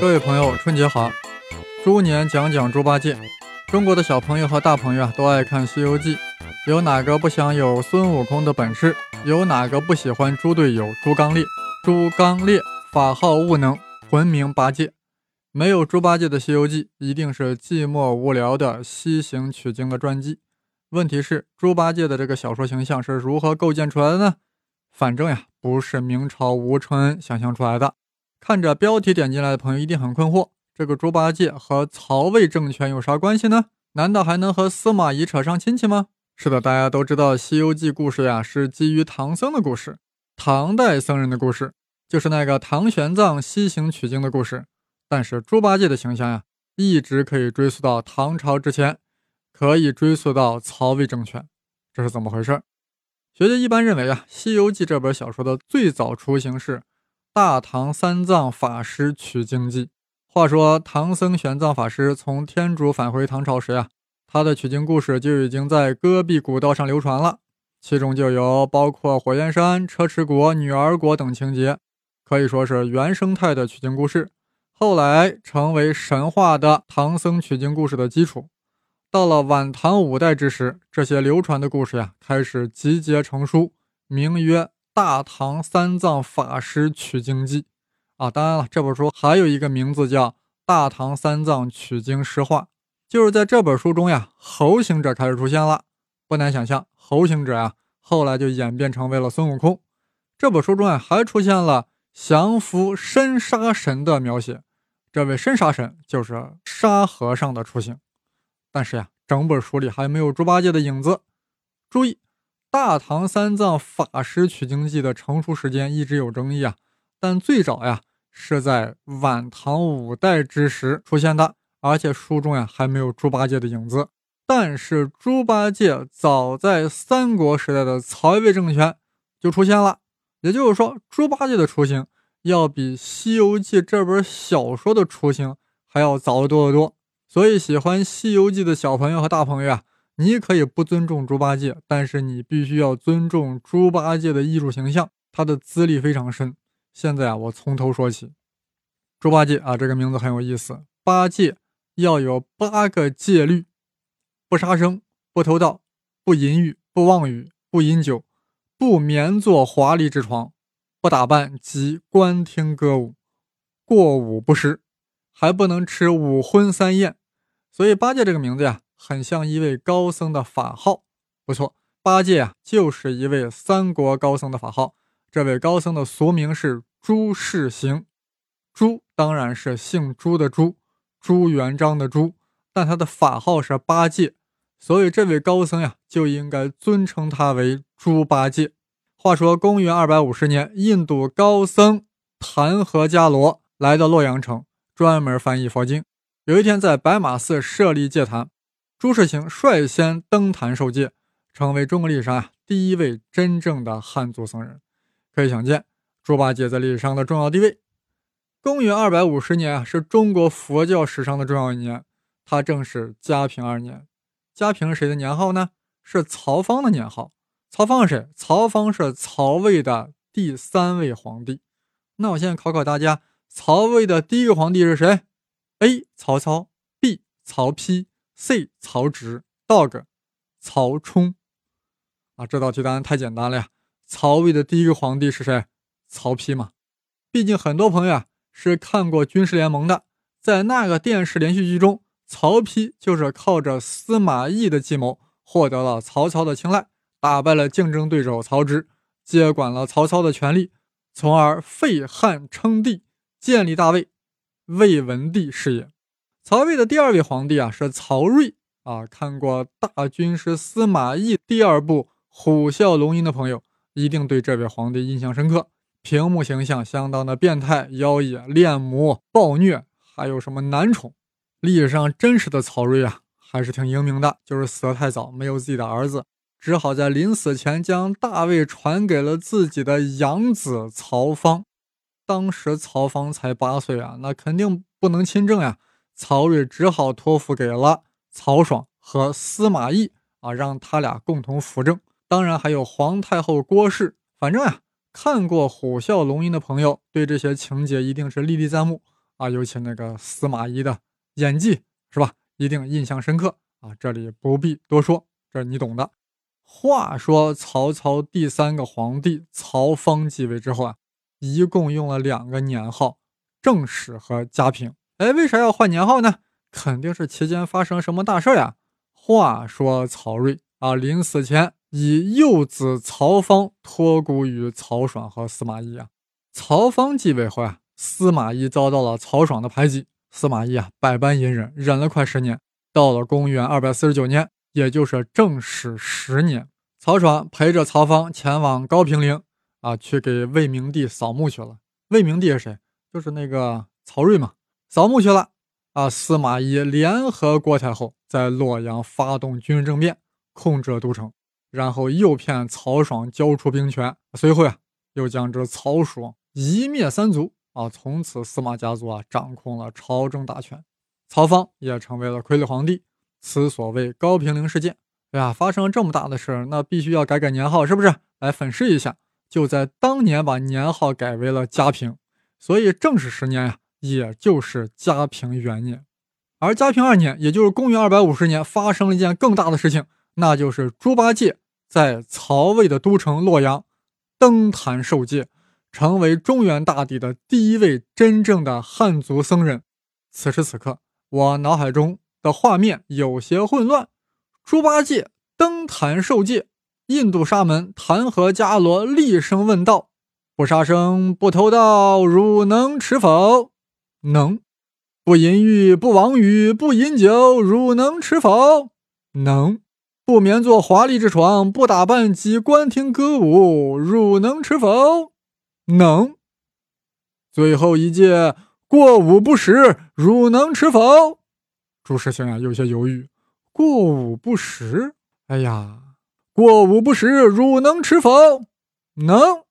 各位朋友，春节好！猪年讲讲猪八戒。中国的小朋友和大朋友啊，都爱看《西游记》。有哪个不想有孙悟空的本事？有哪个不喜欢猪队友猪刚烈？猪刚烈，法号悟能，魂名八戒。没有猪八戒的《西游记》，一定是寂寞无聊的西行取经的传记。问题是，猪八戒的这个小说形象是如何构建出来的呢？反正呀，不是明朝吴承恩想象出来的。看着标题点进来的朋友一定很困惑：这个猪八戒和曹魏政权有啥关系呢？难道还能和司马懿扯上亲戚吗？是的，大家都知道《西游记》故事呀是基于唐僧的故事，唐代僧人的故事，就是那个唐玄奘西行取经的故事。但是猪八戒的形象呀，一直可以追溯到唐朝之前，可以追溯到曹魏政权，这是怎么回事？学界一般认为啊，《西游记》这本小说的最早雏形是。大唐三藏法师取经记。话说唐僧玄奘法师从天竺返回唐朝时呀，他的取经故事就已经在戈壁古道上流传了，其中就有包括火焰山、车迟国、女儿国等情节，可以说是原生态的取经故事。后来成为神话的唐僧取经故事的基础。到了晚唐五代之时，这些流传的故事呀，开始集结成书，名曰。大唐三藏法师取经记，啊，当然了，这本书还有一个名字叫《大唐三藏取经诗话》，就是在这本书中呀，猴行者开始出现了。不难想象，猴行者呀，后来就演变成为了孙悟空。这本书中啊，还出现了降服深沙神的描写，这位深沙神就是沙和尚的雏形。但是呀，整本书里还没有猪八戒的影子。注意。大唐三藏法师取经记的成熟时间一直有争议啊，但最早呀是在晚唐五代之时出现的，而且书中呀还没有猪八戒的影子。但是猪八戒早在三国时代的曹魏政权就出现了，也就是说，猪八戒的雏形要比《西游记》这本小说的雏形还要早得多得多。所以，喜欢《西游记》的小朋友和大朋友啊。你可以不尊重猪八戒，但是你必须要尊重猪八戒的艺术形象，他的资历非常深。现在啊，我从头说起。猪八戒啊，这个名字很有意思。八戒要有八个戒律：不杀生，不偷盗，不淫欲，不妄语，不饮酒，不眠坐华丽之床，不打扮及观听歌舞，过午不食，还不能吃五荤三宴。所以八戒这个名字呀。很像一位高僧的法号，不错，八戒啊就是一位三国高僧的法号。这位高僧的俗名是朱世行，朱当然是姓朱的朱，朱元璋的朱，但他的法号是八戒，所以这位高僧呀就应该尊称他为猪八戒。话说公元二百五十年，印度高僧昙和伽罗来到洛阳城，专门翻译佛经。有一天在白马寺设立戒坛。朱世行率先登坛受戒，成为中国历史上啊第一位真正的汉族僧人。可以想见，猪八戒在历史上的重要地位。公元二百五十年啊，是中国佛教史上的重要一年，它正是嘉平二年。嘉平谁的年号呢？是曹芳的年号。曹芳是谁？曹芳是曹魏的第三位皇帝。那我现在考考大家，曹魏的第一个皇帝是谁？A. 曹操，B. 曹丕。C 曹植，Dog，曹冲，啊，这道题答案太简单了呀！曹魏的第一个皇帝是谁？曹丕嘛。毕竟很多朋友啊是看过《军事联盟》的，在那个电视连续剧中，曹丕就是靠着司马懿的计谋获得了曹操的青睐，打败了竞争对手曹植，接管了曹操的权力，从而废汉称帝，建立大魏，魏文帝是也。曹魏的第二位皇帝啊是曹睿啊，看过大军师司马懿第二部《虎啸龙吟》的朋友一定对这位皇帝印象深刻。屏幕形象相当的变态、妖冶、恋母、暴虐，还有什么男宠？历史上真实的曹睿啊，还是挺英明的，就是死得太早，没有自己的儿子，只好在临死前将大位传给了自己的养子曹芳。当时曹芳才八岁啊，那肯定不能亲政呀。曹睿只好托付给了曹爽和司马懿啊，让他俩共同辅政。当然还有皇太后郭氏。反正呀，看过《虎啸龙吟》的朋友对这些情节一定是历历在目啊，尤其那个司马懿的演技是吧，一定印象深刻啊。这里不必多说，这你懂的。话说曹操第三个皇帝曹芳继位之后啊，一共用了两个年号，正始和嘉平。哎，为啥要换年号呢？肯定是期间发生什么大事呀。话说曹睿啊，临死前以幼子曹芳托孤于曹爽和司马懿啊。曹芳继位后啊，司马懿遭到了曹爽的排挤，司马懿啊百般隐忍，忍了快十年。到了公元二百四十九年。也就是正始十年，曹爽陪着曹芳前往高平陵啊，去给魏明帝扫墓去了。魏明帝是谁？就是那个曹睿嘛。扫墓去了啊。司马懿联合郭太后在洛阳发动军事政变，控制了都城，然后诱骗曹爽交出兵权。随后啊，又将这曹爽一灭三族啊。从此司马家族啊掌控了朝政大权，曹芳也成为了傀儡皇帝。此所谓高平陵事件，哎呀，发生这么大的事儿，那必须要改改年号，是不是？来粉饰一下，就在当年把年号改为了嘉平，所以正是十年呀，也就是嘉平元年。而嘉平二年，也就是公元二百五十年，发生了一件更大的事情，那就是猪八戒在曹魏的都城洛阳登坛受戒，成为中原大地的第一位真正的汉族僧人。此时此刻，我脑海中。的画面有些混乱。猪八戒登坛受戒，印度沙门弹劾伽罗厉声问道：“不杀生，不偷盗，汝能持否？”“能。”“不淫欲，不妄语，不饮酒，汝能吃否？”“能。”“不眠坐华丽之床，不打扮及观听歌舞，汝能吃否？”“能。”“最后一戒，过午不食，汝能吃否？”朱师兄啊，有些犹豫。过午不食，哎呀，过午不食，汝能吃否？能。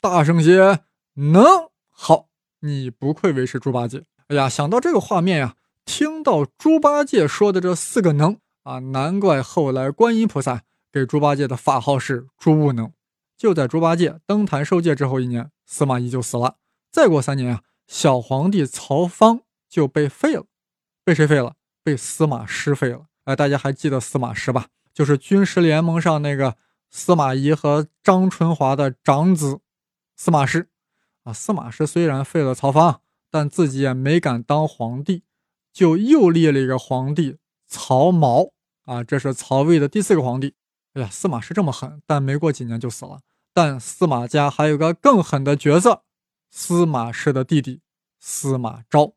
大声些，能。好，你不愧为是猪八戒。哎呀，想到这个画面呀，听到猪八戒说的这四个能啊，难怪后来观音菩萨给猪八戒的法号是猪悟能。就在猪八戒登坛受戒之后一年，司马懿就死了。再过三年啊，小皇帝曹芳就被废了。被谁废了？被司马师废了，哎，大家还记得司马师吧？就是军事联盟上那个司马懿和张春华的长子，司马师。啊，司马师虽然废了曹芳，但自己也没敢当皇帝，就又立了一个皇帝曹髦。啊，这是曹魏的第四个皇帝。哎呀，司马师这么狠，但没过几年就死了。但司马家还有个更狠的角色，司马师的弟弟司马昭。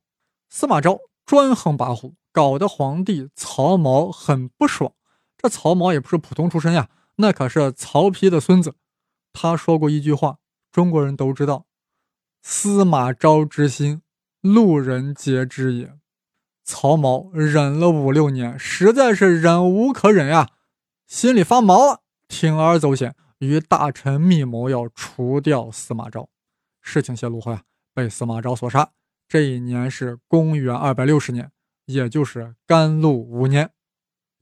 司马昭专横跋扈。搞得皇帝曹髦很不爽。这曹髦也不是普通出身呀，那可是曹丕的孙子。他说过一句话，中国人都知道：“司马昭之心，路人皆知也。”曹髦忍了五六年，实在是忍无可忍呀，心里发毛了，铤而走险，与大臣密谋要除掉司马昭。事情泄露后呀，被司马昭所杀。这一年是公元二百六十年。也就是甘露五年，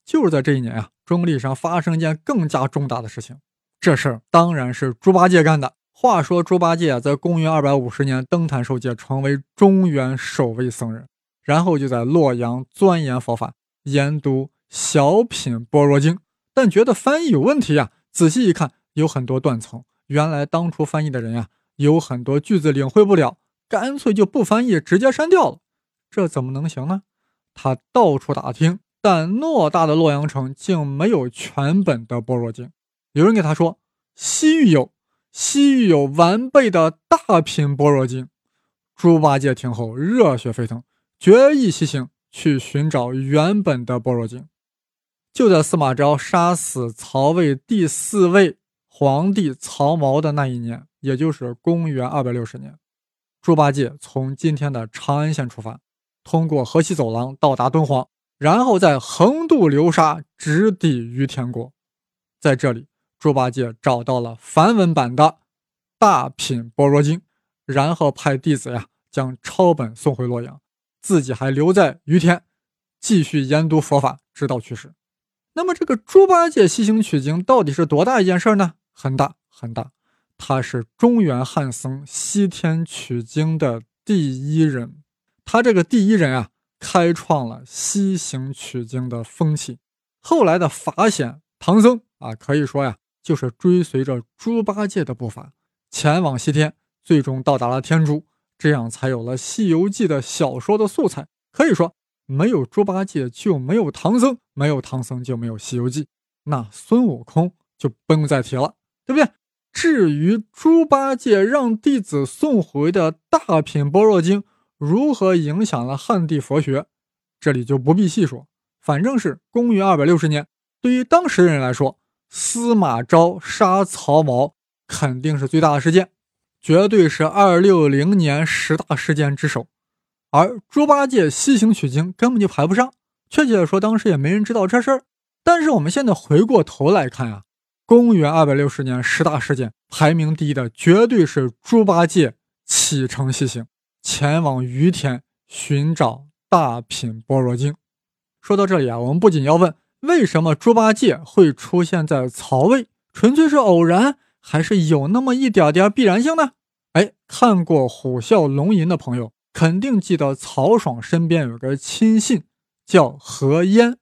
就是在这一年啊，中历史上发生一件更加重大的事情。这事儿当然是猪八戒干的。话说猪八戒在公元二百五十年登坛受戒，成为中原首位僧人，然后就在洛阳钻研佛法，研读《小品般若经》，但觉得翻译有问题啊。仔细一看，有很多断层。原来当初翻译的人呀，有很多句子领会不了，干脆就不翻译，直接删掉了。这怎么能行呢？他到处打听，但偌大的洛阳城竟没有全本的《般若经》。有人给他说：“西域有，西域有完备的大品《般若经》。”猪八戒听后热血沸腾，决意西行去寻找原本的《般若经》。就在司马昭杀死曹魏第四位皇帝曹髦的那一年，也就是公元二百六十年，猪八戒从今天的长安县出发。通过河西走廊到达敦煌，然后再横渡流沙，直抵于田国。在这里，猪八戒找到了梵文版的《大品般若经》，然后派弟子呀将抄本送回洛阳，自己还留在于田，继续研读佛法，直到去世。那么，这个猪八戒西行取经到底是多大一件事呢？很大很大，他是中原汉僧西天取经的第一人。他这个第一人啊，开创了西行取经的风气。后来的法显、唐僧啊，可以说呀，就是追随着猪八戒的步伐前往西天，最终到达了天竺，这样才有了《西游记》的小说的素材。可以说，没有猪八戒就没有唐僧，没有唐僧就没有《西游记》，那孙悟空就不用再提了，对不对？至于猪八戒让弟子送回的大品般若经如何影响了汉地佛学，这里就不必细说。反正是公元二百六十年，对于当时的人来说，司马昭杀曹髦肯定是最大的事件，绝对是二六零年十大事件之首。而猪八戒西行取经根本就排不上，确切的说，当时也没人知道这事儿。但是我们现在回过头来看啊，公元二百六十年十大事件排名第一的绝对是猪八戒启程西行，前往于田寻找大品般若经。说到这里啊，我们不仅要问为什么猪八戒会出现在曹魏，纯粹是偶然，还是有那么一点点必然性呢？哎，看过《虎啸龙吟》的朋友肯定记得曹爽身边有个亲信叫何晏，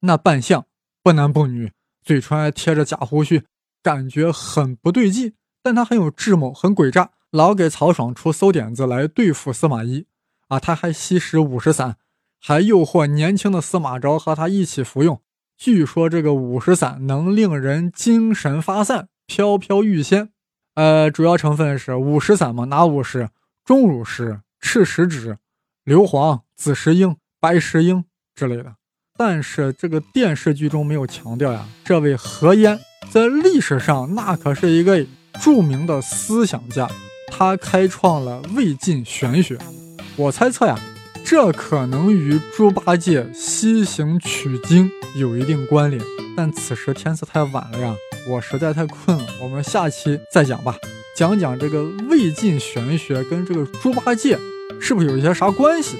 那扮相不男不女，嘴唇还贴着假胡须，感觉很不对劲。但他很有智谋，很诡诈，老给曹爽出馊点子来对付司马懿啊！他还吸食五石散。还诱惑年轻的司马昭和他一起服用。据说这个五石散能令人精神发散、飘飘欲仙。呃，主要成分是五石散嘛，哪五石？钟乳石、赤石脂、硫磺、紫石英、白石英之类的。但是这个电视剧中没有强调呀。这位何晏在历史上那可是一个著名的思想家，他开创了魏晋玄学。我猜测呀。这可能与猪八戒西行取经有一定关联，但此时天色太晚了呀，我实在太困了。我们下期再讲吧，讲讲这个魏晋玄学跟这个猪八戒是不是有一些啥关系？